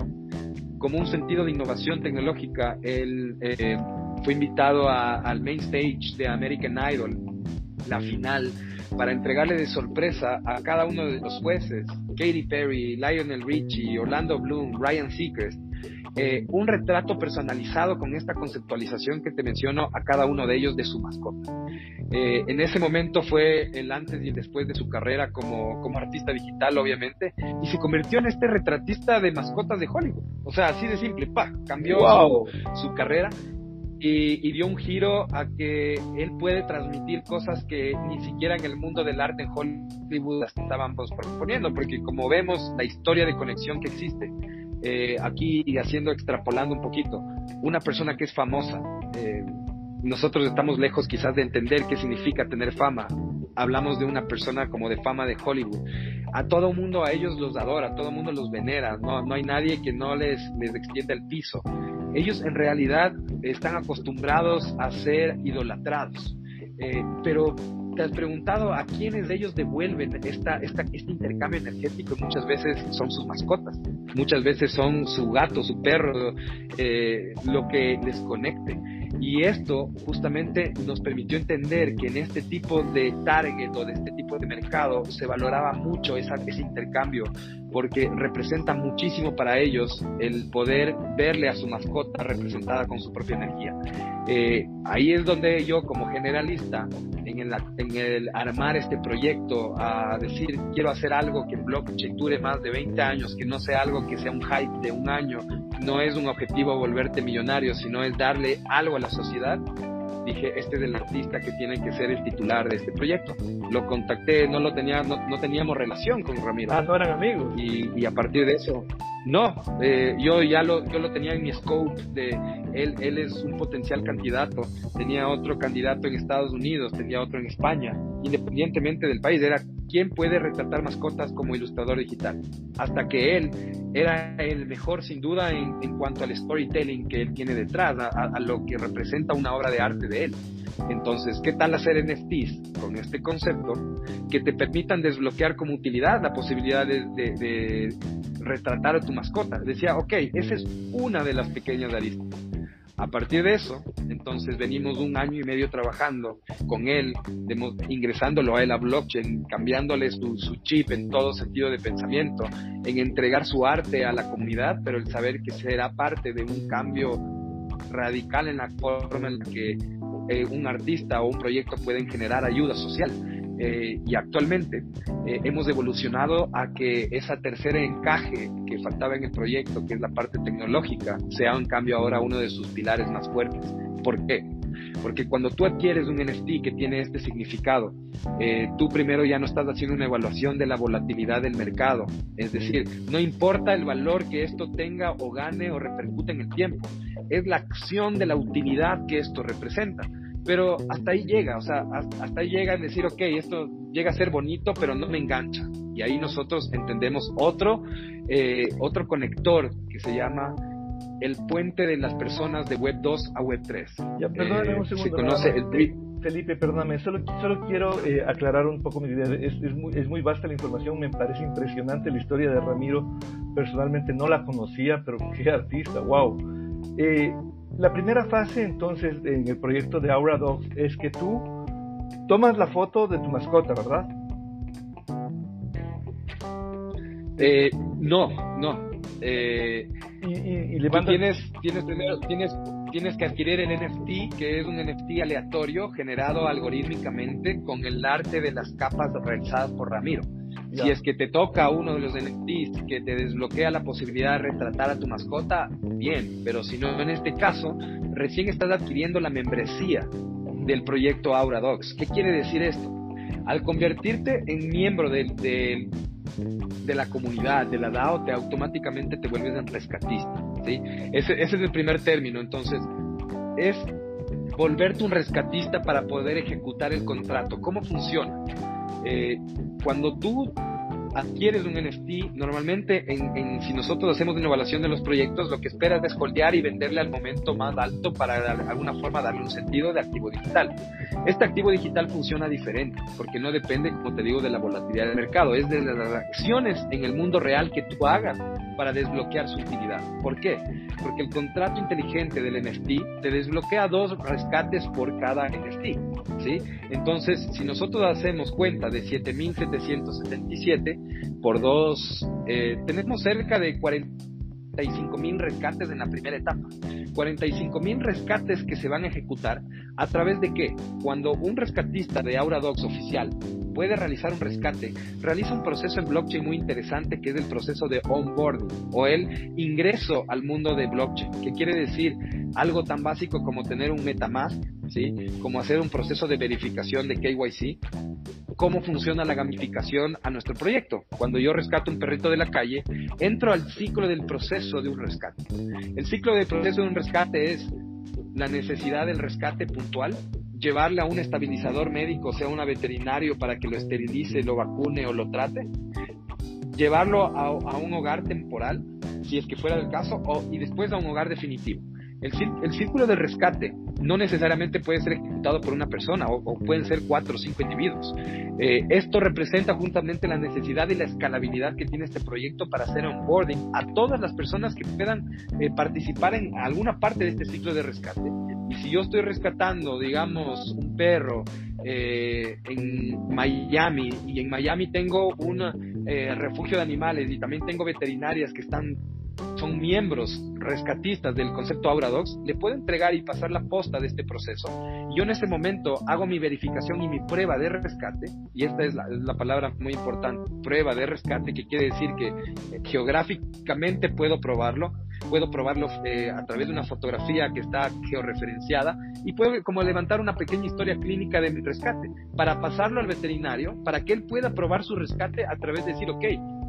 como un sentido de innovación tecnológica, él eh, fue invitado al main stage de American Idol, la final para entregarle de sorpresa a cada uno de los jueces, Katy Perry, Lionel Richie, Orlando Bloom, Ryan Seacrest, eh, un retrato personalizado con esta conceptualización que te menciono a cada uno de ellos de su mascota. Eh, en ese momento fue el antes y el después de su carrera como, como artista digital, obviamente, y se convirtió en este retratista de mascotas de Hollywood. O sea, así de simple, pa, cambió su carrera y, dio un giro a que él puede transmitir cosas que ni siquiera en el mundo del arte en Hollywood las estábamos proponiendo, porque como vemos la historia de conexión que existe, eh, aquí haciendo, extrapolando un poquito, una persona que es famosa, eh, nosotros estamos lejos quizás de entender qué significa tener fama. Hablamos de una persona como de fama de Hollywood. A todo mundo, a ellos los adora, a todo mundo los venera. No, no hay nadie que no les, les extienda el piso. Ellos en realidad están acostumbrados a ser idolatrados. Eh, pero ¿Te has preguntado a quiénes de ellos devuelven esta, esta, este intercambio energético? Muchas veces son sus mascotas, muchas veces son su gato, su perro, eh, lo que les conecte. Y esto justamente nos permitió entender que en este tipo de target o de este tipo de mercado se valoraba mucho esa, ese intercambio porque representa muchísimo para ellos el poder verle a su mascota representada con su propia energía. Eh, ahí es donde yo como generalista en el, en el armar este proyecto, a decir quiero hacer algo que en blockchain dure más de 20 años, que no sea algo que sea un hype de un año, no es un objetivo volverte millonario, sino es darle algo a la sociedad, dije, este es el artista que tiene que ser el titular de este proyecto. Lo contacté, no lo tenía, no, teníamos relación con Ramiro. Ah, no eran amigos. Y, y a partir de eso, no, eh, yo ya lo, yo lo tenía en mi scope de él, él es un potencial candidato. Tenía otro candidato en Estados Unidos, tenía otro en España, independientemente del país. Era quién puede retratar mascotas como ilustrador digital. Hasta que él era el mejor sin duda en, en cuanto al storytelling que él tiene detrás, a, a, lo que representa una obra de arte de él. Entonces, ¿qué tal hacer NFTs con este concepto que te permitan desbloquear como utilidad la posibilidad de, retratar a tu mascota. Decía, ok, esa es una de las pequeñas aristas. A partir de eso, entonces venimos un año y medio trabajando con él, ingresándolo a él a blockchain, cambiándole su, chip en todo sentido de pensamiento, en entregar su arte a la comunidad, pero el saber que será parte de un cambio radical en la forma en que eh, un artista o un proyecto pueden generar ayuda social. Eh, y actualmente eh, hemos evolucionado a que esa tercera encaje que faltaba en el proyecto, que es la parte tecnológica, sea en cambio ahora uno de sus pilares más fuertes. ¿Por qué? Porque cuando tú adquieres un NFT que tiene este significado, eh, tú primero ya no estás haciendo una evaluación de la volatilidad del mercado. Es decir, no importa el valor que esto tenga o gane o repercute en el tiempo, es la acción de la utilidad que esto representa pero hasta ahí llega, o sea, hasta ahí llega en decir, ok, esto llega a ser bonito, pero no me engancha. Y ahí nosotros entendemos otro, eh, otro conector que se llama el puente de las personas de Web 2 a Web 3. Ya, perdóname eh, un segundo. Se conoce el Felipe, perdóname, solo, solo quiero eh, aclarar un poco mi idea. Es, es, muy, es muy vasta la información, me parece impresionante la historia de Ramiro. Personalmente no la conocía, pero qué artista, wow. Eh, la primera fase entonces en el proyecto de Aura Dogs es que tú tomas la foto de tu mascota, ¿verdad? Eh, no, no. Eh, y, le tienes, tienes primero, tienes, tienes que adquirir el NFT, que es un NFT aleatorio generado algorítmicamente con el arte de las capas realizadas por Ramiro. Si es que te toca uno de los NFTs que te desbloquea la posibilidad de retratar a tu mascota, bien, pero si no, en este caso, recién estás adquiriendo la membresía del proyecto Aura Dogs. ¿Qué quiere decir esto? Al convertirte en miembro de, de, de la comunidad, de la DAO, te automáticamente te vuelves un rescatista. ¿sí? Ese, ese es el primer término. Entonces, es volverte un rescatista para poder ejecutar el contrato. ¿Cómo funciona? Eh, cuando tú adquieres un NFT, normalmente en, si nosotros hacemos una evaluación de los proyectos, lo que esperas es holdear y venderle al momento más alto para de alguna forma darle un sentido de activo digital. Este activo digital funciona diferente, porque no depende, como te digo, de la volatilidad del mercado, es de las acciones en el mundo real que tú hagas para desbloquear su utilidad. ¿Por qué? Porque el contrato inteligente del NFT te desbloquea dos rescates por cada NFT. ¿sí? Entonces, si nosotros hacemos cuenta de 7.777, por dos, eh, tenemos cerca de 45 mil rescates en la primera etapa. 45 mil rescates que se van a ejecutar a través de qué? Cuando un rescatista de AuraDocs oficial puede realizar un rescate, realiza un proceso en blockchain muy interesante que es el proceso de onboarding o el ingreso al mundo de blockchain, que quiere decir algo tan básico como tener un MetaMask, ¿sí? como hacer un proceso de verificación de KYC, cómo funciona la gamificación a nuestro proyecto. Cuando yo rescato un perrito de la calle, entro al ciclo del proceso de un rescate. El ciclo del proceso de un rescate es la necesidad del rescate puntual, llevarle a un estabilizador médico, sea un veterinario, para que lo esterilice, lo vacune o lo trate, llevarlo a, un hogar temporal, si es que fuera el caso, y después a un hogar definitivo. El, el, círculo de rescate no necesariamente puede ser ejecutado por una persona o, pueden ser cuatro o cinco individuos. Eh, esto representa justamente la necesidad y la escalabilidad que tiene este proyecto para hacer onboarding a todas las personas que puedan eh, participar en alguna parte de este ciclo de rescate. Y si yo estoy rescatando, digamos, un perro eh, en Miami y en Miami tengo un refugio de animales y también tengo veterinarias que están son miembros rescatistas del concepto Auradox, le puedo entregar y pasar la posta de este proceso. Yo en ese momento hago mi verificación y mi prueba de rescate, y esta es la, palabra muy importante, prueba de rescate, que quiere decir que eh, geográficamente puedo probarlo, puedo probarlo eh, a través de una fotografía que está georreferenciada y puedo como levantar una pequeña historia clínica de mi rescate para pasarlo al veterinario, para que él pueda probar su rescate a través de decir, ok,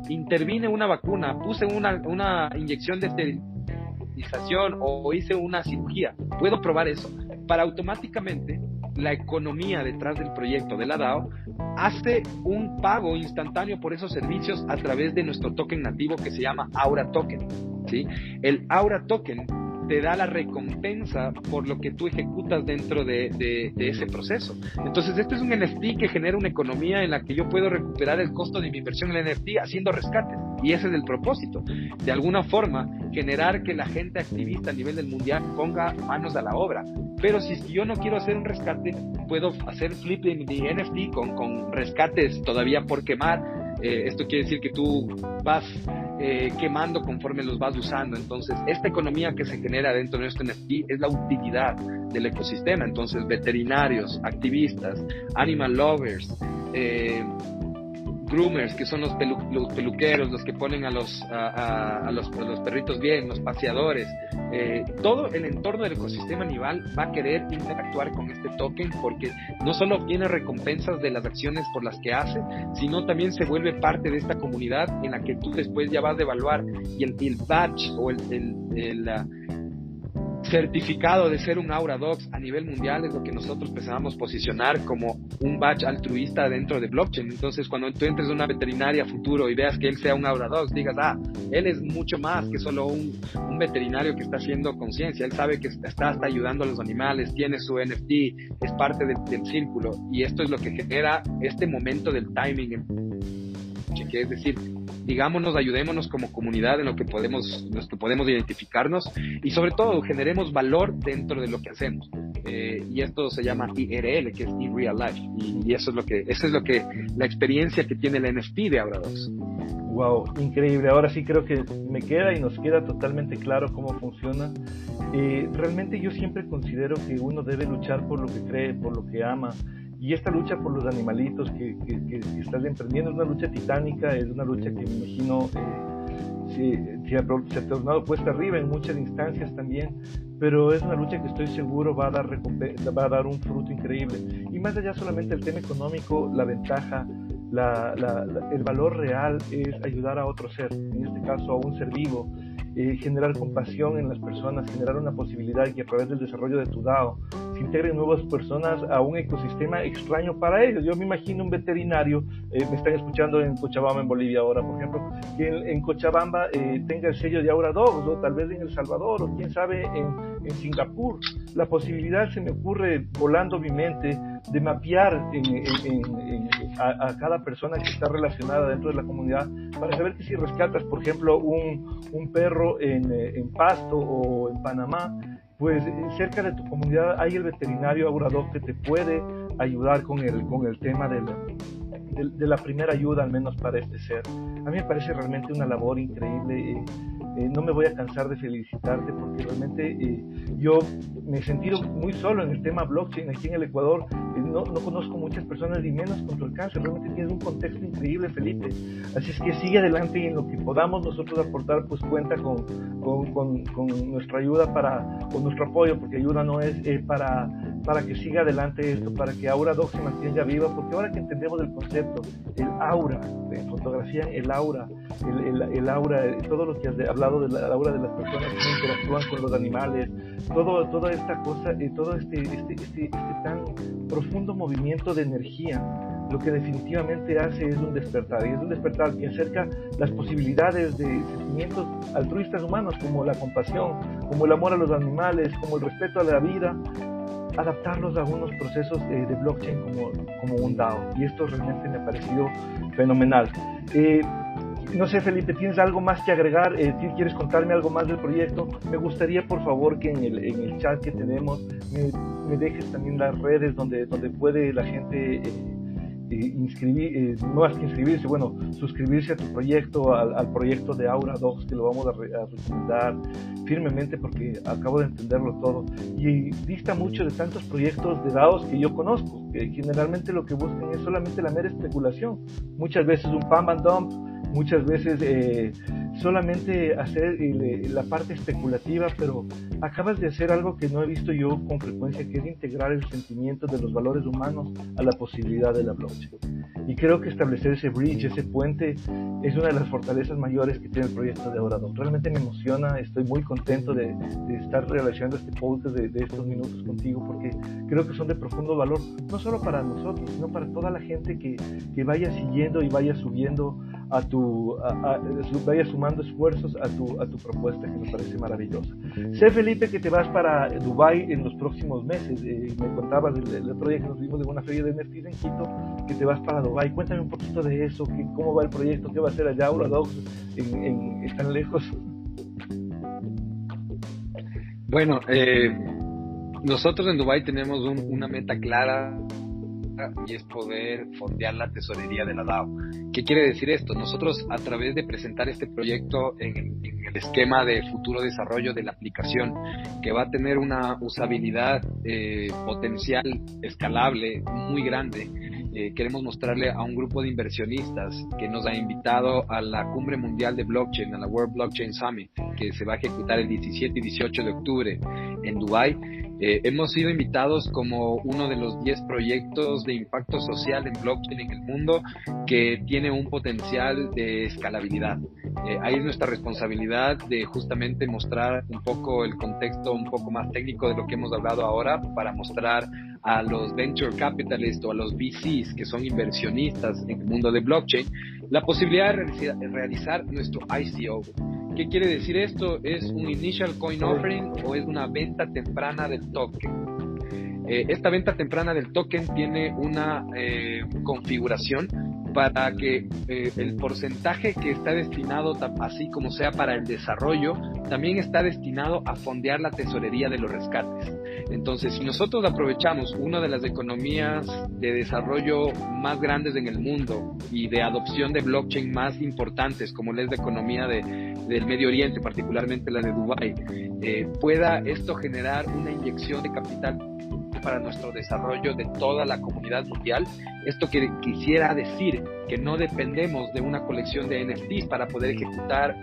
intervine una vacuna, puse una, una inyección de esterilización o hice una cirugía, puedo probar eso para automáticamente la economía detrás del proyecto de la DAO hace un pago instantáneo por esos servicios a través de nuestro token nativo que se llama Aura Token. ¿sí? El Aura Token te da la recompensa por lo que tú ejecutas dentro de, ese proceso. Entonces, este es un NFT que genera una economía en la que yo puedo recuperar el costo de mi inversión en el NFT haciendo rescates. Y ese es el propósito. De alguna forma, generar que la gente activista a nivel del mundial ponga manos a la obra. Pero si yo no quiero hacer un rescate, puedo hacer flipping de NFT con, con rescates todavía por quemar. Eh, esto quiere decir que tú vas eh, quemando conforme los vas usando. Entonces, esta economía que se genera dentro de nuestro NFT es la utilidad del ecosistema. Entonces, veterinarios, activistas, animal lovers, eh, groomers, que son los, peluqueros, los que ponen a los, a, los, perritos bien, los paseadores, eh, todo el entorno del ecosistema animal va a querer interactuar con este token porque no solo obtiene recompensas de las acciones por las que hace, sino también se vuelve parte de esta comunidad en la que tú después ya vas a evaluar y el, el badge o el, el, certificado de ser un Aura Docs a nivel mundial es lo que nosotros pensábamos posicionar como un batch altruista dentro de blockchain. Entonces, cuando tú entres a una veterinaria futuro y veas que él sea un Aura Docs, digas, ah, él es mucho más que solo un, veterinario que está haciendo conciencia. Él sabe que está, ayudando a los animales, tiene su NFT, es parte del círculo. Y esto es lo que genera este momento del timing, que es decir, digámonos, ayudémonos como comunidad en lo que podemos, que podemos identificarnos y sobre todo generemos valor dentro de lo que hacemos. Eh, y esto se llama IRL, que es In Real Life. Y, eso es lo que, eso es lo que, la experiencia que tiene el NFT de Abrados. Wow, increíble. Ahora sí creo que me queda y nos queda totalmente claro cómo funciona. Eh, realmente yo siempre considero que uno debe luchar por lo que cree, por lo que ama y esta lucha por los animalitos que, que, estás emprendiendo es una lucha titánica, es una lucha que me imagino eh, se, ha, tornado cuesta arriba en muchas instancias también, pero es una lucha que estoy seguro va a dar va a dar un fruto increíble. Y más allá solamente del tema económico, la ventaja, el valor real es ayudar a otro ser, en este caso a un ser vivo, generar compasión en las personas, generar una posibilidad que a través del desarrollo de tu DAO se integren nuevas personas a un ecosistema extraño para ellos. Yo me imagino un veterinario, eh, me están escuchando en Cochabamba, en Bolivia ahora, por ejemplo, que en, Cochabamba eh, tenga el sello de Aura Dogs, o tal vez en El Salvador, o quién sabe en, en Singapur. La posibilidad se me ocurre volando mi mente de mapear a, cada persona que está relacionada dentro de la comunidad para saber que si rescatas, por ejemplo, un, un perro en, en, Pasto o en Panamá, pues cerca de tu comunidad hay el veterinario aurador que te puede ayudar con el, con el tema de la, de la primera ayuda, al menos para este ser. A mí me parece realmente una labor increíble. Eh, eh, no me voy a cansar de felicitarte porque realmente eh, yo me he sentido muy solo en el tema blockchain aquí en el Ecuador. No, no, conozco muchas personas ni menos con tu alcance. Realmente tienes un contexto increíble, Felipe. Así es que sigue adelante y en lo que podamos nosotros aportar, pues cuenta con, con, con, con nuestra ayuda para, con nuestro apoyo, porque ayuda no es para para que siga adelante esto, para que Aura Doc se mantenga viva, porque ahora que entendemos el concepto, el aura, en fotografía, el aura, el, aura, todo lo que has hablado de la aura de las personas que interactúan con los animales, todo, toda esta cosa, y todo este, este, este, este tan profundo movimiento de energía lo que definitivamente hace es un despertar, y es un despertar que acerca las posibilidades de sentimientos altruistas humanos como la compasión, como el amor a los animales, como el respeto a la vida, adaptarlos a algunos procesos eh, de blockchain como, como un DAO. Y esto realmente me ha parecido fenomenal. Eh, no sé, Felipe, ¿tienes algo más que agregar? Eh, ¿Quieres contarme algo más del proyecto? Me gustaría, por favor, que en el, en el chat que tenemos me, me, dejes también las redes donde, donde puede la gente inscribir, no más que inscribirse, bueno, suscribirse a tu proyecto, al, proyecto de Aura Dogs, que lo vamos a, recomendar firmemente porque acabo de entenderlo todo. Y dista mucho de tantos proyectos de DAOs que yo conozco, que generalmente lo que buscan es solamente la mera especulación. Muchas veces un pump and dump, muchas veces eh, solamente hacer la parte especulativa, pero acabas de hacer algo que no he visto yo con frecuencia, que es integrar el sentimiento de los valores humanos a la posibilidad de la blockchain. Y creo que establecer ese bridge, ese puente, es una de las fortalezas mayores que tiene el proyecto de Orador. Realmente me emociona, estoy muy contento de, estar realizando este podcast de, estos minutos contigo, porque creo que son de profundo valor, no solo para nosotros, sino para toda la gente que, que vaya siguiendo y vaya subiendo a tu, vaya sumando esfuerzos a tu, a tu propuesta que me parece maravillosa. Sé Felipe que te vas para Dubai en los próximos meses. Eh, me contabas el, otro día que nos vimos de una feria de NFTs en Quito que te vas para Dubai. Cuéntame un poquito de eso, que, cómo va el proyecto, qué va a hacer allá Aura Dogs en, en, tan lejos. Bueno, eh, nosotros en Dubai tenemos una meta clara y es poder fondear la tesorería de la DAO. ¿Qué quiere decir esto? Nosotros a través de presentar este proyecto en, el esquema de futuro desarrollo de la aplicación, que va a tener una usabilidad eh, potencial escalable muy grande, eh, queremos mostrarle a un grupo de inversionistas que nos ha invitado a la cumbre mundial de blockchain, a la World Blockchain Summit, que se va a ejecutar el 17 y 18 de octubre en Dubai eh, hemos sido invitados como uno de los 10 proyectos de impacto social en blockchain en el mundo que tiene un potencial de escalabilidad. Eh, ahí es nuestra responsabilidad de justamente mostrar un poco el contexto un poco más técnico de lo que hemos hablado ahora para mostrar a los venture capitalists o a los VCs que son inversionistas en el mundo de blockchain la posibilidad de realizar nuestro ICO ¿Qué quiere decir esto? ¿Es un initial coin offering o es una venta temprana del token? Eh, esta venta temprana del token tiene una eh, configuración para que eh, el porcentaje que está destinado, así como sea para el desarrollo, también está destinado a fondear la tesorería de los rescates. Entonces, si nosotros aprovechamos una de las economías de desarrollo más grandes en el mundo y de adopción de blockchain más importantes, como es la economía de, del Medio Oriente, particularmente la de Dubái, eh, pueda esto generar una inyección de capital para nuestro desarrollo de toda la comunidad mundial. Esto que quisiera decir que no dependemos de una colección de NFTs para poder ejecutar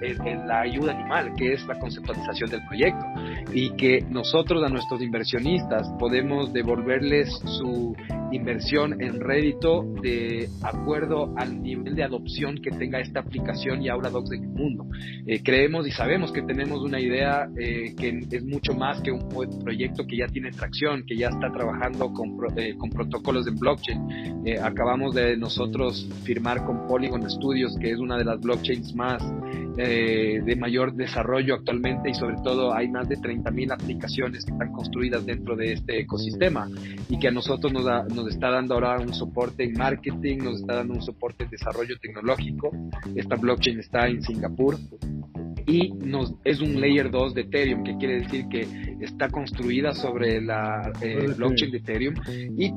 la ayuda animal, que es la conceptualización del proyecto, y que nosotros a nuestros inversionistas podemos devolverles su inversión en rédito de acuerdo al nivel de adopción que tenga esta aplicación y Aula Docs en el mundo. Eh, creemos y sabemos que tenemos una idea eh, que es mucho más que un proyecto que ya tiene tracción, que ya está trabajando con, eh, con protocolos de blockchain. Acabamos de nosotros firmar con Polygon Studios, que es una de las blockchains más eh, de mayor desarrollo actualmente y sobre todo hay más de 30.000 aplicaciones que están construidas dentro de este ecosistema y que a nosotros nos, nos está dando ahora un soporte en marketing, nos está dando un soporte en desarrollo tecnológico. Esta blockchain está en Singapur y nos, es un layer 2 de Ethereum, que quiere decir que está construida sobre la eh, blockchain de Ethereum y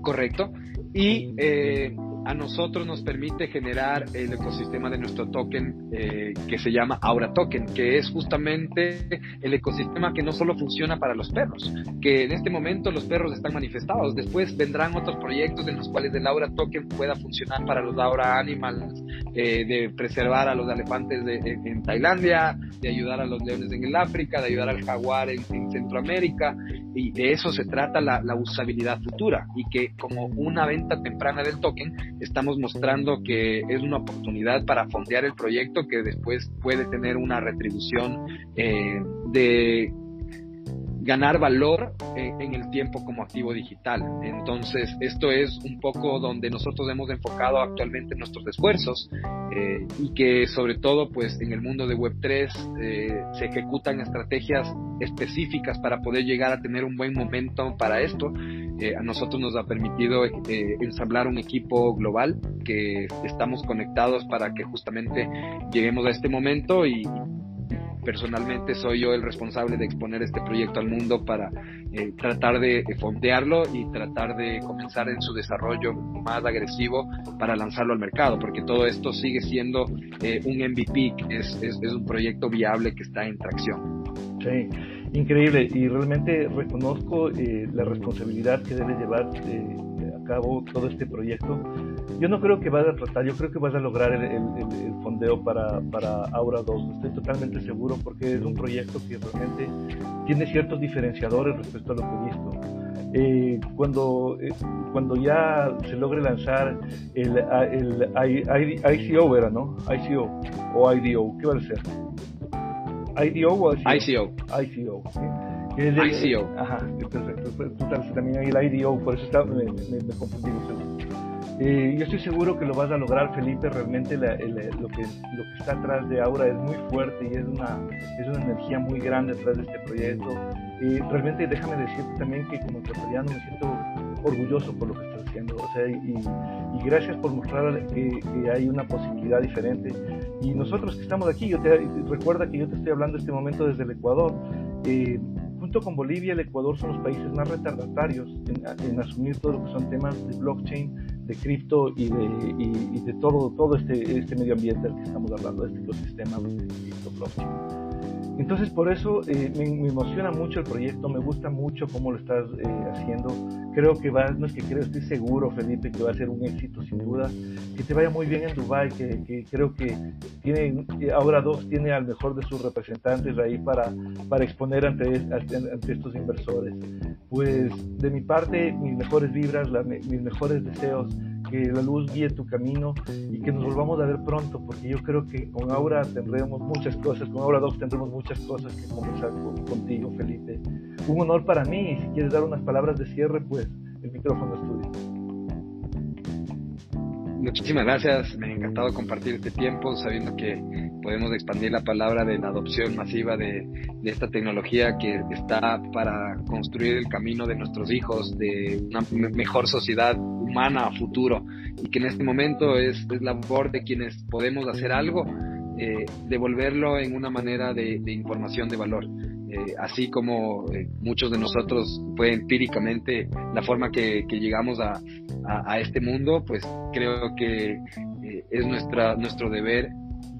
correcto. Y eh, a nosotros nos permite generar el ecosistema de nuestro token eh, que se llama Aura Token, que es justamente el ecosistema que no solo funciona para los perros, que en este momento los perros están manifestados, después vendrán otros proyectos en los cuales el Aura Token pueda funcionar para los Aura Animals, eh, de preservar a los elefantes en, Tailandia, de ayudar a los leones en el África, de ayudar al jaguar en, Centroamérica, y de eso se trata la, usabilidad futura. Y que como una venta temprana del token estamos mostrando que es una oportunidad para fondear el proyecto que después puede tener una retribución eh, de ganar valor eh, en el tiempo como activo digital. Entonces, esto es un poco donde nosotros hemos enfocado actualmente nuestros esfuerzos eh, y que sobre todo, pues en el mundo de Web3 eh, se ejecutan estrategias específicas para poder llegar a tener un buen momento para esto. A nosotros nos ha permitido ensamblar un equipo global que estamos conectados para que justamente lleguemos a este momento y personalmente soy yo el responsable de exponer este proyecto al mundo para eh, tratar de fondearlo y tratar de comenzar en su desarrollo más agresivo para lanzarlo al mercado, porque todo esto sigue siendo eh, un MVP, es, es, un proyecto viable que está en tracción. Sí, increíble y realmente reconozco eh, la responsabilidad que debe llevar a cabo todo este proyecto yo no creo que vas a tratar, yo creo que vas a lograr el, fondeo para, para, Aura 2, estoy totalmente seguro porque es un proyecto que realmente tiene ciertos diferenciadores respecto a lo que he visto. Eh, cuando, eh, cuando ya se logre lanzar el, el ICO, era, ¿no? ICO o IDO, ¿qué va a ser? IDO o ICO? ICO. ICO. ICO. Ajá, perfecto. Tú también hay el IDO, por eso está, me, me, me confundí. Eh, yo estoy seguro que lo vas a lograr, Felipe. Realmente lo, que, lo que está atrás de Aura es muy fuerte y es una, es una energía muy grande atrás de este proyecto. Y realmente déjame decirte también que como ecuatoriano me siento orgulloso por lo que estás haciendo. O sea, y, gracias por mostrar que, hay una posibilidad diferente. Y nosotros que estamos aquí, yo te, recuerda que yo te estoy hablando en este momento desde el Ecuador. Eh, junto con Bolivia, el Ecuador son los países más retardatarios en, asumir todo lo que son temas de blockchain, de cripto y de, y, de todo, todo este, este medio ambiente del que estamos hablando, este ecosistema de cripto blockchain. Entonces por eso eh, me, emociona mucho el proyecto, me gusta mucho cómo lo estás eh, haciendo. Creo que va, no es que creo, estoy seguro Felipe que va a ser un éxito sin duda. Que te vaya muy bien en Dubai, que, que creo que tiene, ahora dos tiene al mejor de sus representantes ahí para, para exponer ante, ante, estos inversores. Pues de mi parte, mis mejores vibras, mis mejores deseos que la luz guíe tu camino y que nos volvamos a ver pronto, porque yo creo que con Aura tendremos muchas cosas, con Aura 2 tendremos muchas cosas que conversar contigo, Felipe. Un honor para mí si quieres dar unas palabras de cierre, pues el micrófono es tuyo. Muchísimas gracias, me ha encantado compartir este tiempo sabiendo que podemos expandir la palabra de la adopción masiva de, de, esta tecnología que está para construir el camino de nuestros hijos, de una mejor sociedad humana a futuro y que en este momento es, es labor de quienes podemos hacer algo, eh, devolverlo en una manera de, de información de valor. Eh, así como eh, muchos de nosotros fue empíricamente la forma que, que llegamos a, a, a, este mundo, pues creo que eh, es nuestra, nuestro deber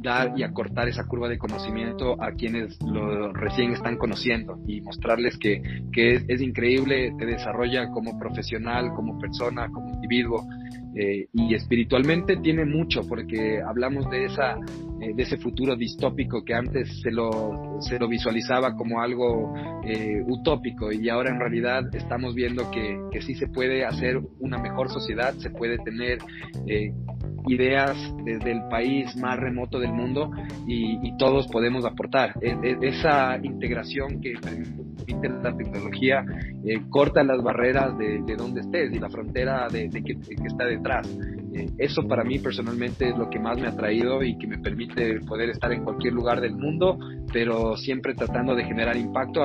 dar y acortar esa curva de conocimiento a quienes lo recién están conociendo y mostrarles que, que es, es, increíble, te desarrolla como profesional, como persona, como individuo eh, y espiritualmente tiene mucho porque hablamos de esa eh, de ese futuro distópico que antes se lo se lo visualizaba como algo eh, utópico y ahora en realidad estamos viendo que, que sí se puede hacer una mejor sociedad se puede tener eh, ideas desde el país más remoto del mundo y, y todos podemos aportar. E, e, esa integración que permite la tecnología eh, corta las barreras de, de donde estés y la frontera de, de, que, que, está detrás. Eh, eso para mí personalmente es lo que más me ha traído y que me permite poder estar en cualquier lugar del mundo, pero siempre tratando de generar impacto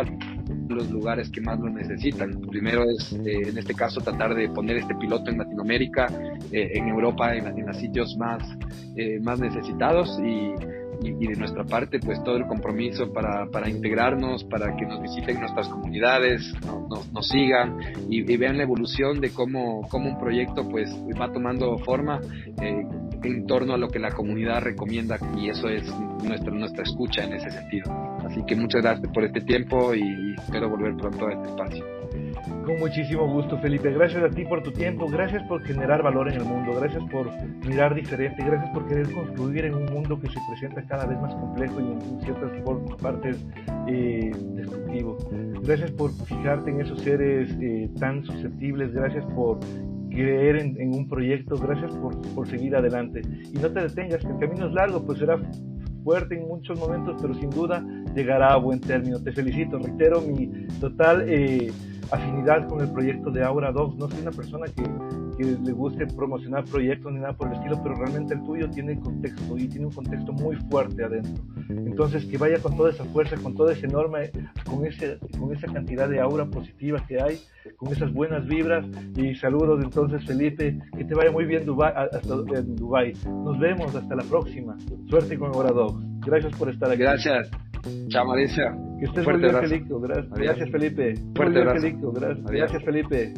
los lugares que más lo necesitan. Primero es, eh, en este caso, tratar de poner este piloto en Latinoamérica, eh, en Europa, en, en, los sitios más, eh, más necesitados y, y, de nuestra parte, pues todo el compromiso para, para integrarnos, para que nos visiten nuestras comunidades, nos, nos sigan y, y, vean la evolución de cómo, cómo un proyecto pues va tomando forma en torno a lo que la comunidad recomienda y eso es nuestra, nuestra escucha en ese sentido. Así que muchas gracias por este tiempo y espero volver pronto a este espacio. Con muchísimo gusto, Felipe. Gracias a ti por tu tiempo, gracias por generar valor en el mundo, gracias por mirar diferente, gracias por querer construir en un mundo que se presenta cada vez más complejo y en ciertas partes eh, destructivo. Gracias por fijarte en esos seres eh, tan susceptibles, gracias por creer en, un proyecto, gracias por, por, seguir adelante. Y no te detengas, que el camino es largo, pues será fuerte en muchos momentos, pero sin duda llegará a buen término. Te felicito, reitero mi total eh, afinidad con el proyecto de Aura Dogs. No soy una persona que, que, le guste promocionar proyectos ni nada por el estilo, pero realmente el tuyo tiene contexto y tiene un contexto muy fuerte adentro. Entonces, que vaya con toda esa fuerza, con toda esa enorme, con, ese, con esa cantidad de aura positiva que hay, con esas buenas vibras. Y saludos entonces, Felipe, que te vaya muy bien Dubai, hasta en Dubai. Nos vemos, hasta la próxima. Suerte con Aura Dogs. Gracias por estar aquí. Gracias. Chao, Mauricio. Que estés muy bien, Felipe. Gracias, Felipe. Fuerte bien, Gracias. Gracias, Felipe.